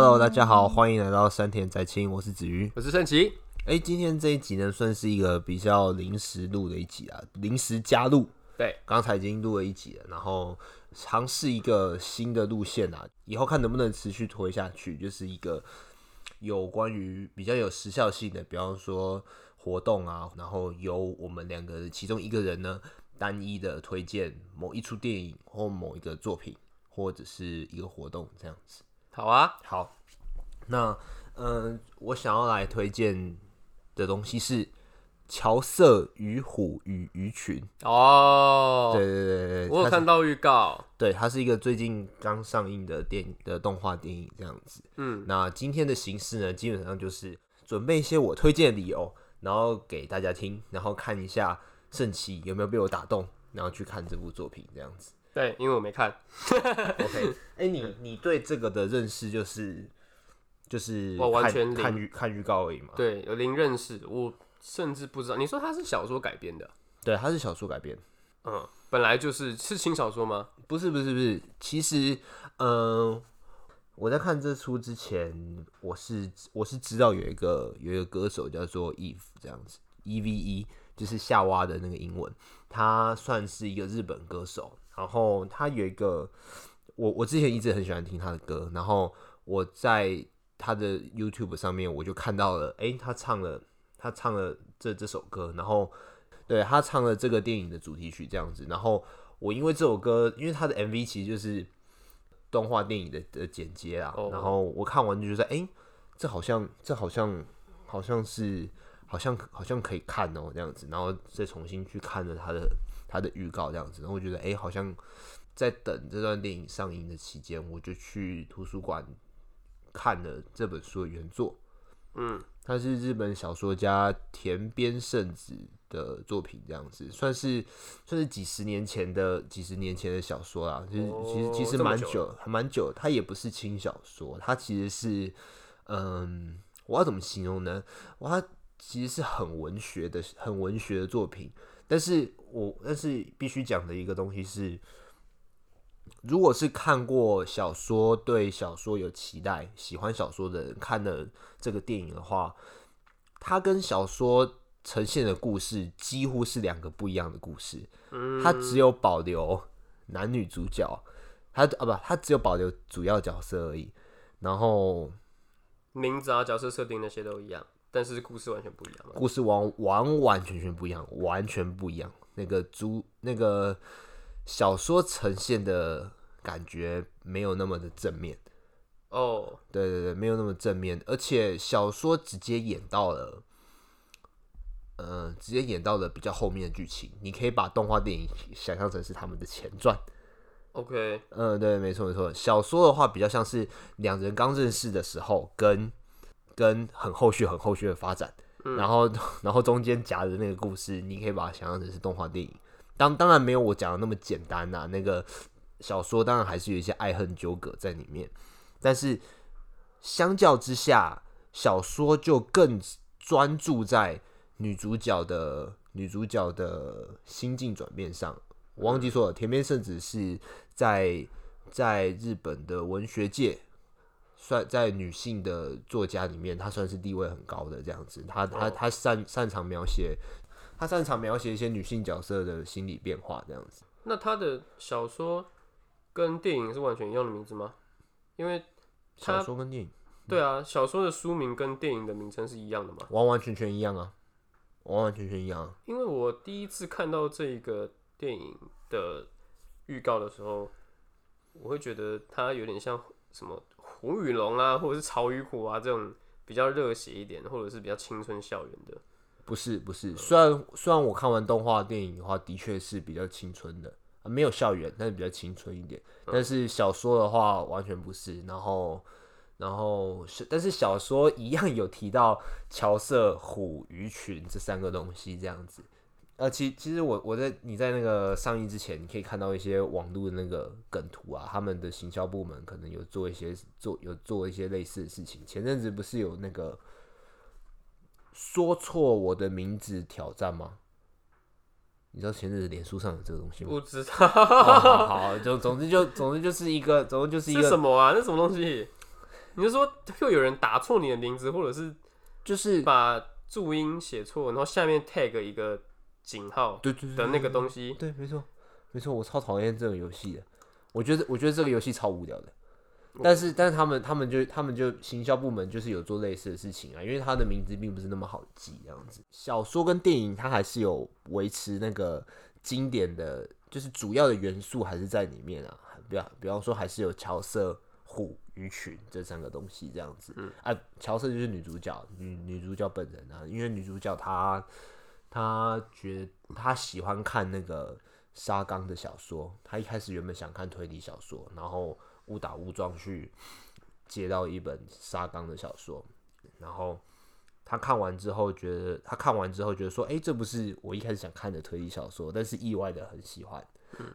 Hello，大家好，欢迎来到山田宅青，我是子瑜，我是盛奇。哎，今天这一集呢，算是一个比较临时录的一集啊，临时加入。对，刚才已经录了一集了，然后尝试一个新的路线啊，以后看能不能持续推下去，就是一个有关于比较有时效性的，比方说活动啊，然后由我们两个其中一个人呢，单一的推荐某一出电影或某一个作品，或者是一个活动这样子。好啊，好，那嗯、呃，我想要来推荐的东西是《乔瑟与虎与鱼群》哦，对对对对，我有看到预告，对，它是一个最近刚上映的电影的动画电影这样子。嗯，那今天的形式呢，基本上就是准备一些我推荐的理由，然后给大家听，然后看一下圣奇有没有被我打动，然后去看这部作品这样子。对，因为我没看。OK，哎、欸，你你对这个的认识就是就是我完全看预看预告而已嘛？对，有零认识，我甚至不知道。你说它是小说改编的？对，它是小说改编。嗯，本来就是是轻小说吗？不是，不是，不是。其实，嗯、呃，我在看这出之前，我是我是知道有一个有一个歌手叫做 Eve 这样子，E V E 就是夏娃的那个英文，他算是一个日本歌手。然后他有一个，我我之前一直很喜欢听他的歌，然后我在他的 YouTube 上面我就看到了，诶，他唱了他唱了这这首歌，然后对他唱了这个电影的主题曲这样子，然后我因为这首歌，因为他的 MV 其实就是动画电影的的剪接啊，oh. 然后我看完就觉得，诶，这好像这好像好像是好像好像可以看哦这样子，然后再重新去看了他的。他的预告这样子，然后我觉得，哎、欸，好像在等这段电影上映的期间，我就去图书馆看了这本书的原作。嗯，他是日本小说家田边圣子的作品，这样子算是算是几十年前的几十年前的小说啦。其实、哦、其实其实蛮久，还蛮久。它也不是轻小说，它其实是，嗯，我要怎么形容呢？哇，它其实是很文学的，很文学的作品。但是我但是必须讲的一个东西是，如果是看过小说、对小说有期待、喜欢小说的人看了这个电影的话，它跟小说呈现的故事几乎是两个不一样的故事。它只有保留男女主角，它啊不，它只有保留主要角色而已。然后名字啊、角色设定那些都一样。但是故事完全不一样，故事完完完全全不一样，完全不一样。那个主那个小说呈现的感觉没有那么的正面哦，oh. 对对对，没有那么正面，而且小说直接演到了，呃，直接演到了比较后面的剧情。你可以把动画电影想象成是他们的前传。OK，嗯，对，没错没错。小说的话比较像是两人刚认识的时候跟。跟很后续、很后续的发展，嗯、然后，然后中间夹的那个故事，你可以把它想象成是动画电影。当当然没有我讲的那么简单呐、啊，那个小说当然还是有一些爱恨纠葛在里面。但是相较之下，小说就更专注在女主角的女主角的心境转变上。我忘记说了，田边圣子是在在日本的文学界。算在女性的作家里面，她算是地位很高的这样子。她她她擅擅长描写，她擅长描写一些女性角色的心理变化这样子。那她的小说跟电影是完全一样的名字吗？因为小说跟电影，对啊，小说的书名跟电影的名称是一样的吗？完完全全一样啊，完完全全一样啊。因为我第一次看到这个电影的预告的时候，我会觉得它有点像什么。虎与龙啊，或者是潮与虎啊，这种比较热血一点，或者是比较青春校园的，不是不是。虽然虽然我看完动画电影的话，的确是比较青春的，没有校园，但是比较青春一点。但是小说的话，完全不是。然后然后是但是小说一样有提到乔瑟、虎、鱼群这三个东西，这样子。呃，其其实我我在你在那个上映之前，你可以看到一些网络的那个梗图啊，他们的行销部门可能有做一些做有做一些类似的事情。前阵子不是有那个说错我的名字挑战吗？你知道前阵子脸书上有这个东西吗？不知道。好，就总之就总之就是一个，总之就是一个是什么啊？那什么东西？你就说又有人打错你的名字，或者是就是把注音写错，然后下面 tag 一个井号，对对的那个东西，对，没错，没错，我超讨厌这种游戏的。我觉得，我觉得这个游戏超无聊的。但是，但是他们，他们就，他们就行销部门就是有做类似的事情啊，因为他的名字并不是那么好记，这样子。小说跟电影，它还是有维持那个经典的，就是主要的元素还是在里面啊。比方，比方说，还是有乔瑟、虎、鱼群这三个东西这样子。嗯，啊，乔瑟就是女主角，女女主角本人啊，因为女主角她，她觉得她喜欢看那个沙冈的小说，他一开始原本想看推理小说，然后。误打误撞去接到一本沙冈的小说，然后他看完之后觉得，他看完之后觉得说，哎、欸，这不是我一开始想看的推理小说，但是意外的很喜欢，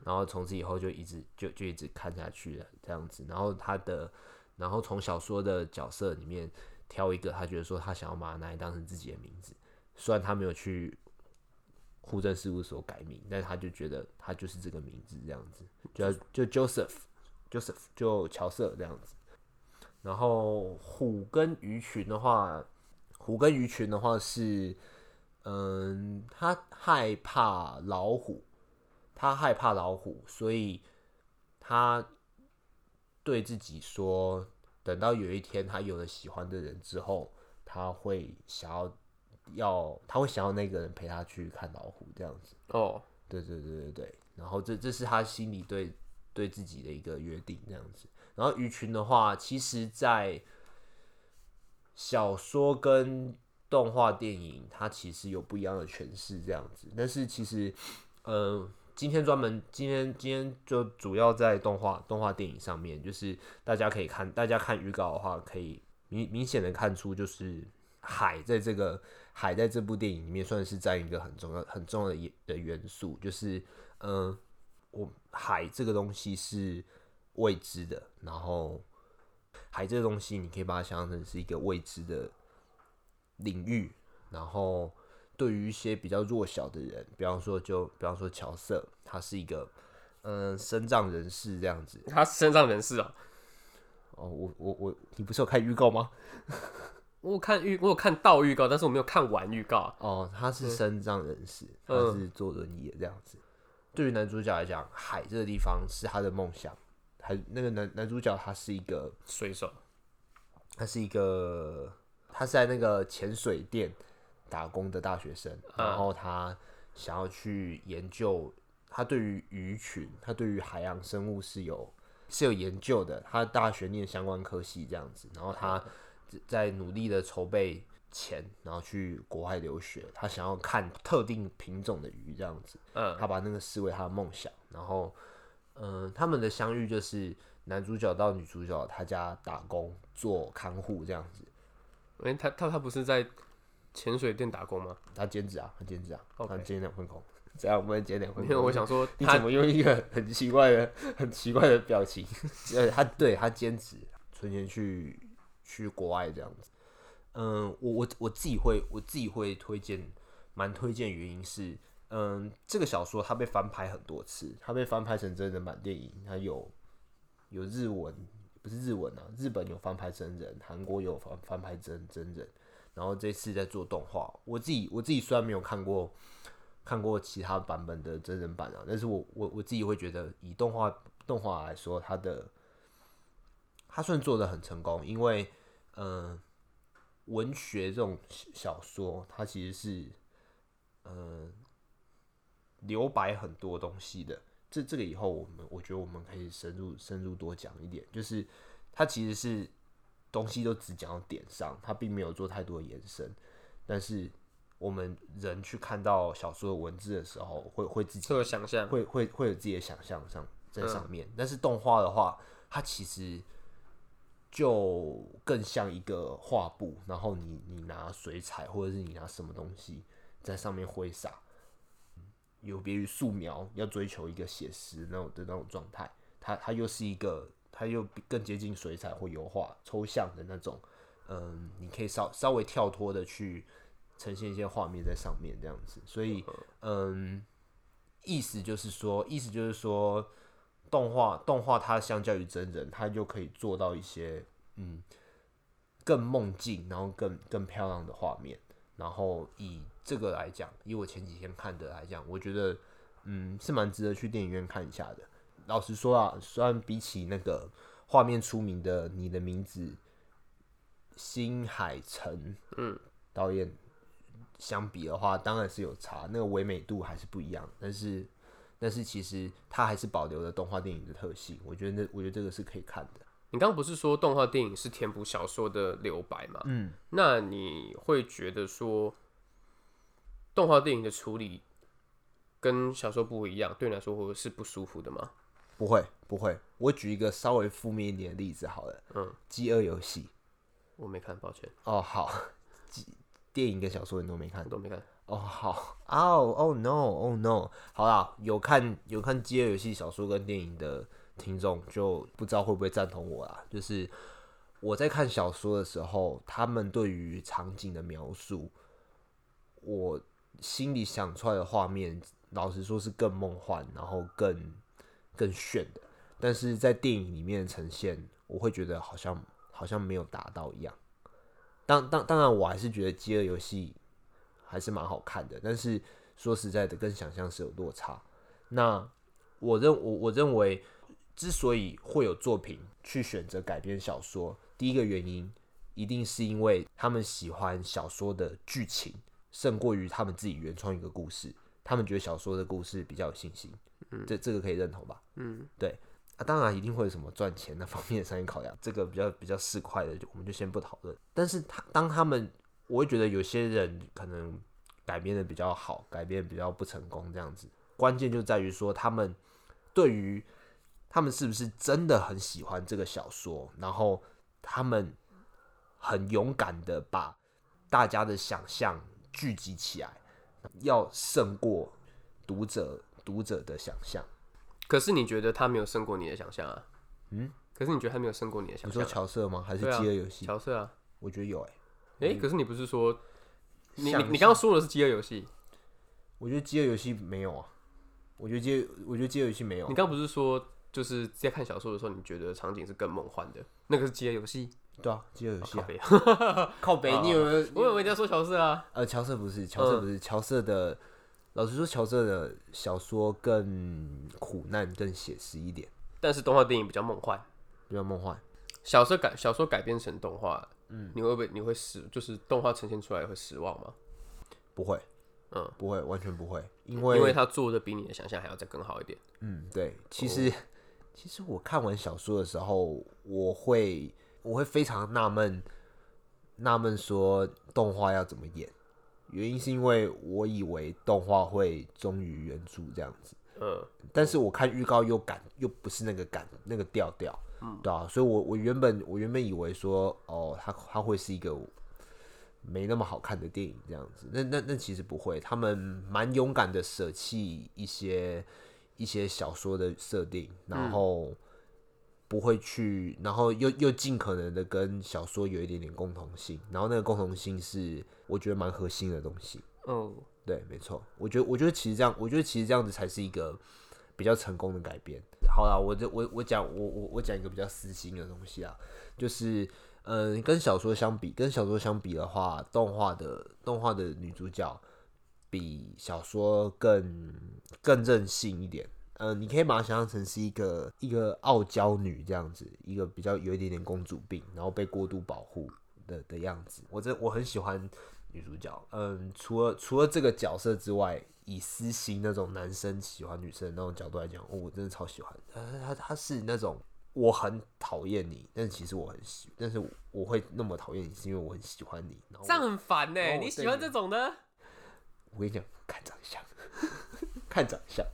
然后从此以后就一直就就一直看下去了这样子。然后他的，然后从小说的角色里面挑一个，他觉得说他想要把它拿来当成自己的名字，虽然他没有去户政事务所改名，但是他就觉得他就是这个名字这样子，就就 Joseph，Joseph 就乔瑟这样子，然后虎跟鱼群的话，虎跟鱼群的话是，嗯，他害怕老虎，他害怕老虎，所以他对自己说，等到有一天他有了喜欢的人之后，他会想要要，他会想要那个人陪他去看老虎这样子。哦，对对对对对，然后这这是他心里对。对自己的一个约定这样子，然后鱼群的话，其实，在小说跟动画电影，它其实有不一样的诠释这样子。但是其实，呃，今天专门今天今天就主要在动画动画电影上面，就是大家可以看，大家看预告的话，可以明明显的看出，就是海在这个海在这部电影里面算是占一个很重要很重要的的元素，就是嗯。呃我海这个东西是未知的，然后海这个东西，你可以把它想象成是一个未知的领域。然后对于一些比较弱小的人，比方说就比方说乔瑟，他是一个嗯身障人士这样子。他是身障人士啊？哦，我我我，你不是有看预告吗？我有看预，我有看到预告，但是我没有看完预告。哦，他是身障人士，嗯、他是坐轮椅的这样子。对于男主角来讲，海这个地方是他的梦想。还那个男男主角，他是一个水手，他是一个他是在那个潜水店打工的大学生，然后他想要去研究。他对于鱼群，他对于海洋生物是有是有研究的。他大学念相关科系这样子，然后他在努力的筹备。钱，然后去国外留学，他想要看特定品种的鱼，这样子。嗯，他把那个视为他的梦想。然后，嗯、呃，他们的相遇就是男主角到女主角他家打工做看护这样子。哎、欸，他他他不是在潜水店打工吗？他兼职啊，他兼职啊。Okay. 他兼两份工。这样我们兼两份工。因为我想说，你怎么用一个很奇怪的、很奇怪的表情？呃，他对他兼职，存钱去去国外这样子。嗯，我我我自己会我自己会推荐，蛮推荐原因是，嗯，这个小说它被翻拍很多次，它被翻拍成真人版电影，它有有日文，不是日文啊，日本有翻拍真人，韩国有翻翻拍真真人，然后这次在做动画，我自己我自己虽然没有看过看过其他版本的真人版啊，但是我我我自己会觉得以动画动画来说，它的它算做的很成功，因为嗯。文学这种小说，它其实是，嗯、呃，留白很多东西的。这这个以后我们我觉得我们可以深入深入多讲一点，就是它其实是东西都只讲到点上，它并没有做太多的延伸。但是我们人去看到小说的文字的时候，会会自己会有想象，会会会有自己的想象上在上面。嗯、但是动画的话，它其实。就更像一个画布，然后你你拿水彩或者是你拿什么东西在上面挥洒，有别于素描要追求一个写实那种的那种状态，它它又是一个，它又更接近水彩或油画抽象的那种，嗯，你可以稍稍微跳脱的去呈现一些画面在上面这样子，所以嗯，意思就是说，意思就是说。动画动画它相较于真人，它就可以做到一些嗯更梦境，然后更更漂亮的画面。然后以这个来讲，以我前几天看的来讲，我觉得嗯是蛮值得去电影院看一下的。老实说啊，虽然比起那个画面出名的《你的名字》，新海诚嗯导演相比的话，当然是有差，那个唯美度还是不一样。但是但是其实它还是保留了动画电影的特性，我觉得那我觉得这个是可以看的。你刚刚不是说动画电影是填补小说的留白吗？嗯，那你会觉得说动画电影的处理跟小说不一样，对你来说会是不舒服的吗？不会，不会。我举一个稍微负面一点的例子好了。嗯，饥饿游戏，我没看，抱歉。哦，好，电影跟小说你都没看，都没看。哦，好。哦，哦，no，哦，no。好啦，有看有看饥饿游戏小说跟电影的。听众就不知道会不会赞同我啦。就是我在看小说的时候，他们对于场景的描述，我心里想出来的画面，老实说是更梦幻，然后更更炫的。但是在电影里面呈现，我会觉得好像好像没有达到一样。当当当然，我还是觉得《饥饿游戏》还是蛮好看的。但是说实在的，跟想象是有落差。那我认我我认为。之所以会有作品去选择改编小说，第一个原因一定是因为他们喜欢小说的剧情胜过于他们自己原创一个故事，他们觉得小说的故事比较有信心。嗯，这这个可以认同吧？嗯，对啊，当然一定会有什么赚钱的方面的商业考量，这个比较比较市侩的，我们就先不讨论。但是他当他们，我会觉得有些人可能改编的比较好，改编比较不成功，这样子，关键就在于说他们对于。他们是不是真的很喜欢这个小说？然后他们很勇敢的把大家的想象聚集起来，要胜过读者读者的想象。可是你觉得他没有胜过你的想象啊？嗯？可是你觉得他没有胜过你的想象啊？你说乔瑟吗？还是饥饿游戏？乔瑟啊，我觉得有哎。哎，可是你不是说你你你刚刚说的是饥饿游戏？我觉得饥饿游戏没有啊。我觉得饥饿我觉得饥饿游戏没有。你刚不是说？就是在看小说的时候，你觉得场景是更梦幻的？那个是饥饿游戏，对啊，饥饿游戏。靠北，靠北，你有没有？我以为你要说乔瑟啊。呃，乔瑟不是，乔瑟不是，乔瑟的。老实说，乔瑟的小说更苦难、更写实一点。但是动画电影比较梦幻，比较梦幻。小说改小说改编成动画，嗯，你会不会你会失？就是动画呈现出来会失望吗？不会，嗯，不会，完全不会，因为因为他做的比你的想象还要再更好一点。嗯，对，其实。其实我看完小说的时候，我会我会非常纳闷，纳闷说动画要怎么演？原因是因为我以为动画会忠于原著这样子，嗯，但是我看预告又感又不是那个感那个调调，嗯，对啊，所以我我原本我原本以为说哦，他他会是一个没那么好看的电影这样子，那那那其实不会，他们蛮勇敢的舍弃一些。一些小说的设定，然后不会去，然后又又尽可能的跟小说有一点点共同性，然后那个共同性是我觉得蛮核心的东西。嗯，对，没错，我觉得我觉得其实这样，我觉得其实这样子才是一个比较成功的改编。好啦，我这我我讲我我我讲一个比较私心的东西啊，就是嗯，跟小说相比，跟小说相比的话，动画的动画的女主角。比小说更更任性一点，嗯、你可以把它想象成是一个一个傲娇女这样子，一个比较有一点点公主病，然后被过度保护的的样子。我这我很喜欢女主角，嗯，除了除了这个角色之外，以私心那种男生喜欢女生的那种角度来讲，哦，我真的超喜欢。他他他是那种我很讨厌你，但其实我很喜，但是我会那么讨厌你，是因为我很喜欢你。这样很烦呢，你喜欢这种的？我跟你讲，看长相，看长相，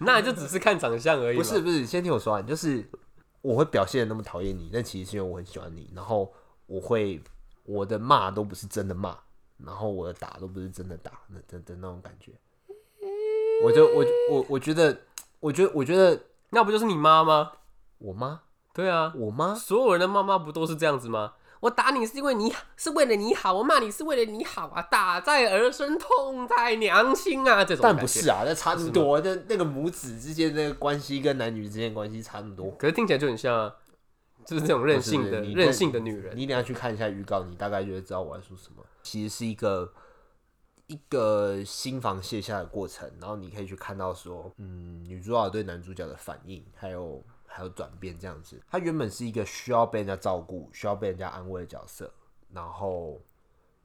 那就只是看长相而已。不是不是，先听我说完，就是我会表现的那么讨厌你，但其实是因为我很喜欢你。然后我会我的骂都不是真的骂，然后我的打都不是真的打，那的的那种感觉。我就我我我觉得，我觉得我觉得那不就是你妈吗？我妈？对啊，我妈。所有人的妈妈不都是这样子吗？我打你是因为你是为了你好，我骂你是为了你好啊！打在儿孙，痛在娘亲啊！这种但不是啊，那差很多。那那个母子之间那个关系跟男女之间关系差很多。可是听起来就很像，啊就是这种任性的任性的女人。你等下去看一下预告，你大概就会知道我在说什么。其实是一个一个心房卸下的过程，然后你可以去看到说，嗯，女主角对男主角的反应，还有还有转变这样子。他原本是一个需要被人家照顾、需要被人家安慰的角色，然后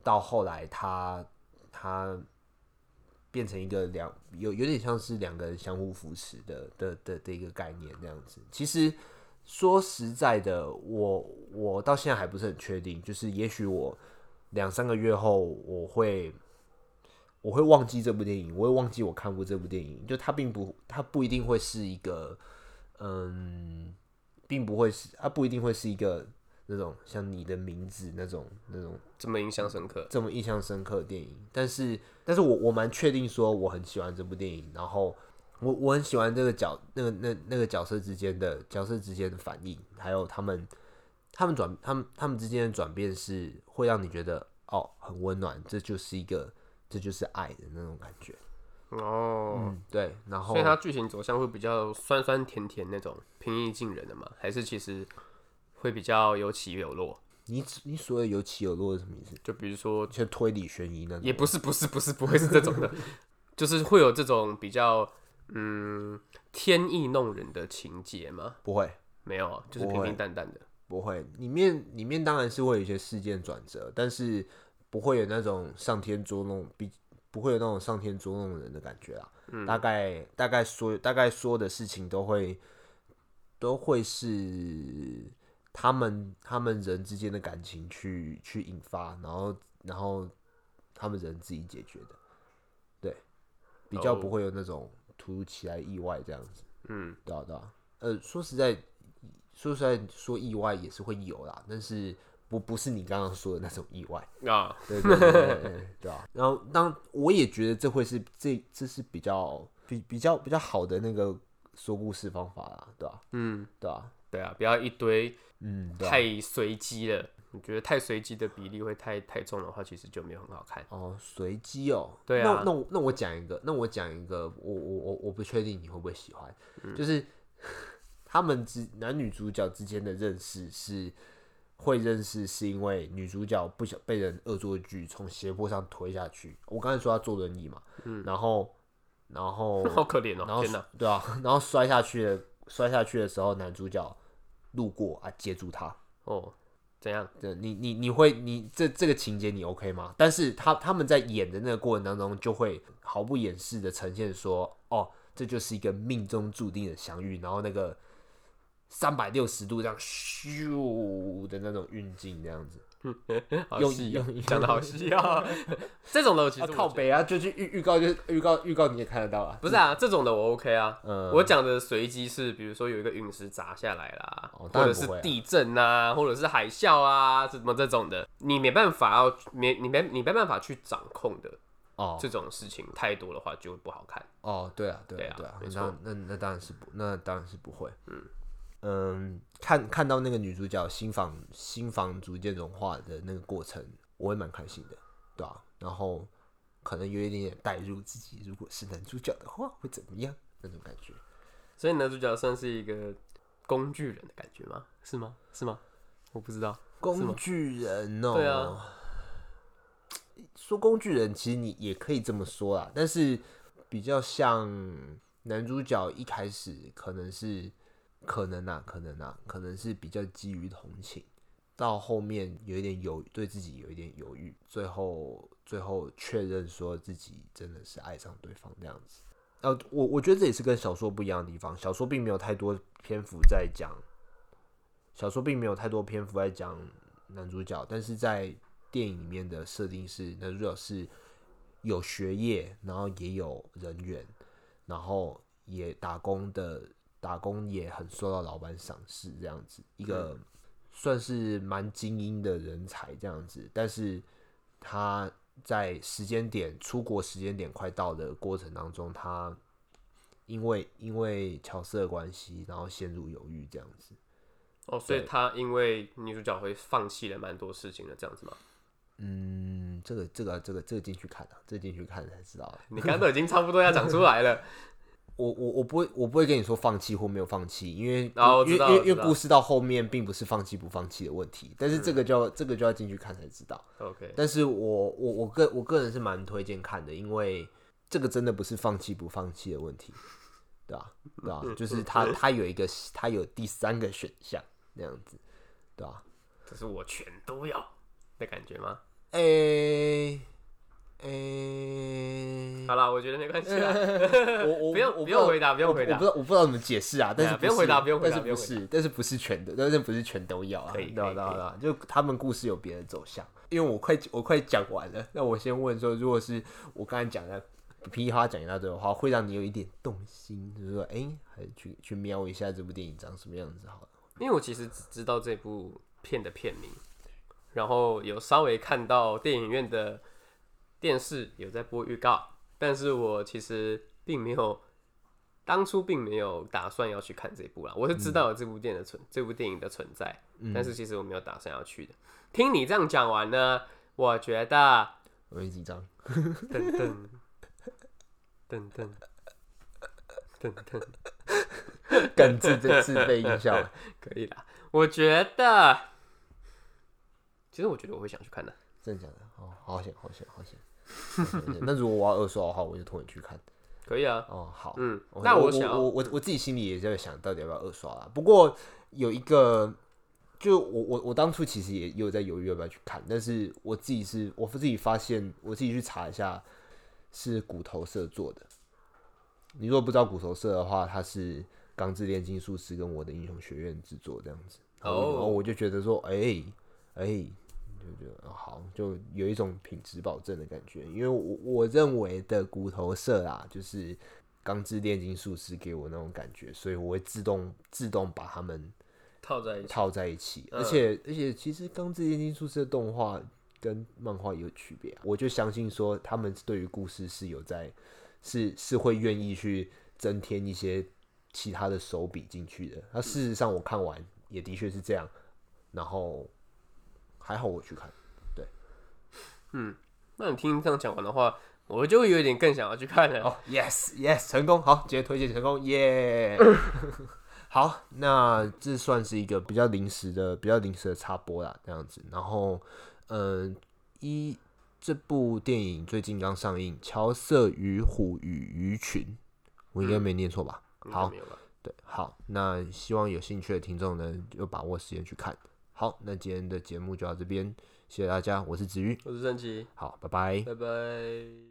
到后来他他。变成一个两有有点像是两个人相互扶持的的的的一个概念这样子。其实说实在的，我我到现在还不是很确定，就是也许我两三个月后我会我会忘记这部电影，我会忘记我看过这部电影。就它并不，它不一定会是一个，嗯，并不会是，它不一定会是一个。那种像你的名字那种那种这么印象深刻，这么印象深刻的电影，但是但是我我蛮确定说我很喜欢这部电影，然后我我很喜欢这个角那个那那个角色之间的角色之间的反应，还有他们他们转他们他们之间的转变是会让你觉得哦很温暖，这就是一个这就是爱的那种感觉哦、嗯，对，然后所以它剧情走向会比较酸酸甜甜那种平易近人的嘛，还是其实？会比较有起有落。你你所谓有起有落是什么意思？就比如说，像推理悬疑那种。也不是不是不是不会是这种的，就是会有这种比较嗯天意弄人的情节吗？不会，没有啊，就是平平淡淡的。不会，里面里面当然是会有一些事件转折，但是不会有那种上天捉弄，比不会有那种上天捉弄人的感觉啦。嗯，大概大概说大概说的事情都会都会是。他们他们人之间的感情去去引发，然后然后他们人自己解决的，对，比较不会有那种突如其来意外这样子，嗯，对啊对啊，呃，说实在，说实在说意外也是会有啦，但是不不是你刚刚说的那种意外啊，对对对对对啊，然后当我也觉得这会是这这是比较比比较比较好的那个说故事方法啦，对吧？嗯，对啊。对啊，不要一堆，嗯，太随机了。你觉得太随机的比例会太太重的话，其实就没有很好看。哦，随机哦。对啊。那那那我讲一个，那我讲一个，我我我我不确定你会不会喜欢，嗯、就是 他们之男女主角之间的认识是会认识，是因为女主角不想被人恶作剧从斜坡上推下去。我刚才说她坐轮椅嘛，嗯，然后然后 好可怜哦，然后天哪，对啊，然后摔下去了。摔下去的时候，男主角路过啊，接住他。哦，怎样？对，你你你会你这这个情节你 OK 吗？但是他他们在演的那个过程当中，就会毫不掩饰的呈现说，哦，这就是一个命中注定的相遇，然后那个三百六十度这样咻的那种运镜，这样子。好细，讲的好细啊！这种的其实靠北啊，就去预预告，就预告预告你也看得到啊。不是啊，这种的我 OK 啊。嗯，我讲的随机是，比如说有一个陨石砸下来啦，或者是地震啊，或者是海啸啊，什么这种的，你没办法要没你没你没办法去掌控的哦。这种事情太多的话就会不好看。哦，对啊，对啊，对啊，没错。那那当然是不，那当然是不会。嗯。嗯，看看到那个女主角心房心房逐渐融化的那个过程，我也蛮开心的，对吧、啊？然后可能有一点点代入自己，如果是男主角的话，会怎么样那种感觉？所以男主角算是一个工具人的感觉吗？是吗？是吗？我不知道，工具人哦、喔。对啊，说工具人其实你也可以这么说啦，但是比较像男主角一开始可能是。可能啊，可能啊，可能是比较基于同情，到后面有一点犹对自己有一点犹豫，最后最后确认说自己真的是爱上对方这样子。呃，我我觉得这也是跟小说不一样的地方，小说并没有太多篇幅在讲，小说并没有太多篇幅在讲男主角，但是在电影里面的设定是男主角是有学业，然后也有人缘，然后也打工的。打工也很受到老板赏识，这样子一个算是蛮精英的人才，这样子。但是他在时间点出国时间点快到的过程当中，他因为因为乔瑟的关系，然后陷入犹豫，这样子。哦，所以他因为女主角会放弃了蛮多事情的，这样子吗？嗯，这个这个这个这个进去看啊，这个进去看才知道。你刚刚都已经差不多要讲出来了。我我我不会我不会跟你说放弃或没有放弃，因为、哦、因为因为因为故事到后面并不是放弃不放弃的问题，但是这个就要、嗯、这个就要进去看才知道。OK，但是我我我个我个人是蛮推荐看的，因为这个真的不是放弃不放弃的问题，对吧？对吧？就是他他有一个他有第三个选项那样子，对吧？这是我全都要的感觉吗？诶、欸。诶、欸，好了，我觉得没关系 啦。我我不用不用回答，不用回答。我不知道我不知道怎么解释啊，但是不，不用回答，不用回答，但是不是，但是不是全的，但是不是全都要啊？对对对对，就他们故事有别的走向。因为我快我快讲完了，那我先问说，如果是我刚才讲的噼里啪啦讲一大堆的话，会让你有一点动心，就是说，哎、欸，还是去去瞄一下这部电影长什么样子好了。因为我其实只知道这部片的片名，然后有稍微看到电影院的。电视有在播预告，但是我其实并没有，当初并没有打算要去看这部啦。我是知道有这部电影的存，嗯、这部电影的存在，嗯、但是其实我没有打算要去的。听你这样讲完呢，我觉得我很紧张。噔噔噔噔噔噔，梗自自自备音效 可以啦。我觉得，其实我觉得我会想去看的。真的假的？哦，好险，好险，好险。那如果我要二刷的话，我就拖你去看。可以啊。哦，好。嗯，那我想我我我自己心里也在想到底要不要二刷啦。不过有一个，就我我我当初其实也有在犹豫要不要去看，但是我自己是我自己发现，我自己去查一下，是骨头社做的。你如果不知道骨头社的话，它是《钢之炼金术师》跟《我的英雄学院》制作这样子。然后，然后我就觉得说，哎、欸、哎。欸就觉得好，就有一种品质保证的感觉。因为我我认为的骨头社啊，就是《钢之炼金术师》给我那种感觉，所以我会自动自动把它们套在一起。套在一起。而且而且，其实《钢之炼金术师》的动画跟漫画也有区别啊。我就相信说，他们对于故事是有在是是会愿意去增添一些其他的手笔进去的。那事实上，我看完也的确是这样。然后。还好我去看，对，嗯，那你听这样讲完的话，我就有点更想要去看了。哦、oh,，yes yes，成功，好，直接推荐成功，耶、yeah! 好，那这算是一个比较临时的、比较临时的插播啦，这样子。然后，嗯，一这部电影最近刚上映，《乔瑟与虎与鱼群》，我应该没念错吧？嗯、好，对，好，那希望有兴趣的听众呢，就把握时间去看。好，那今天的节目就到这边，谢谢大家，我是子瑜，我是郑奇，好，拜拜，拜拜。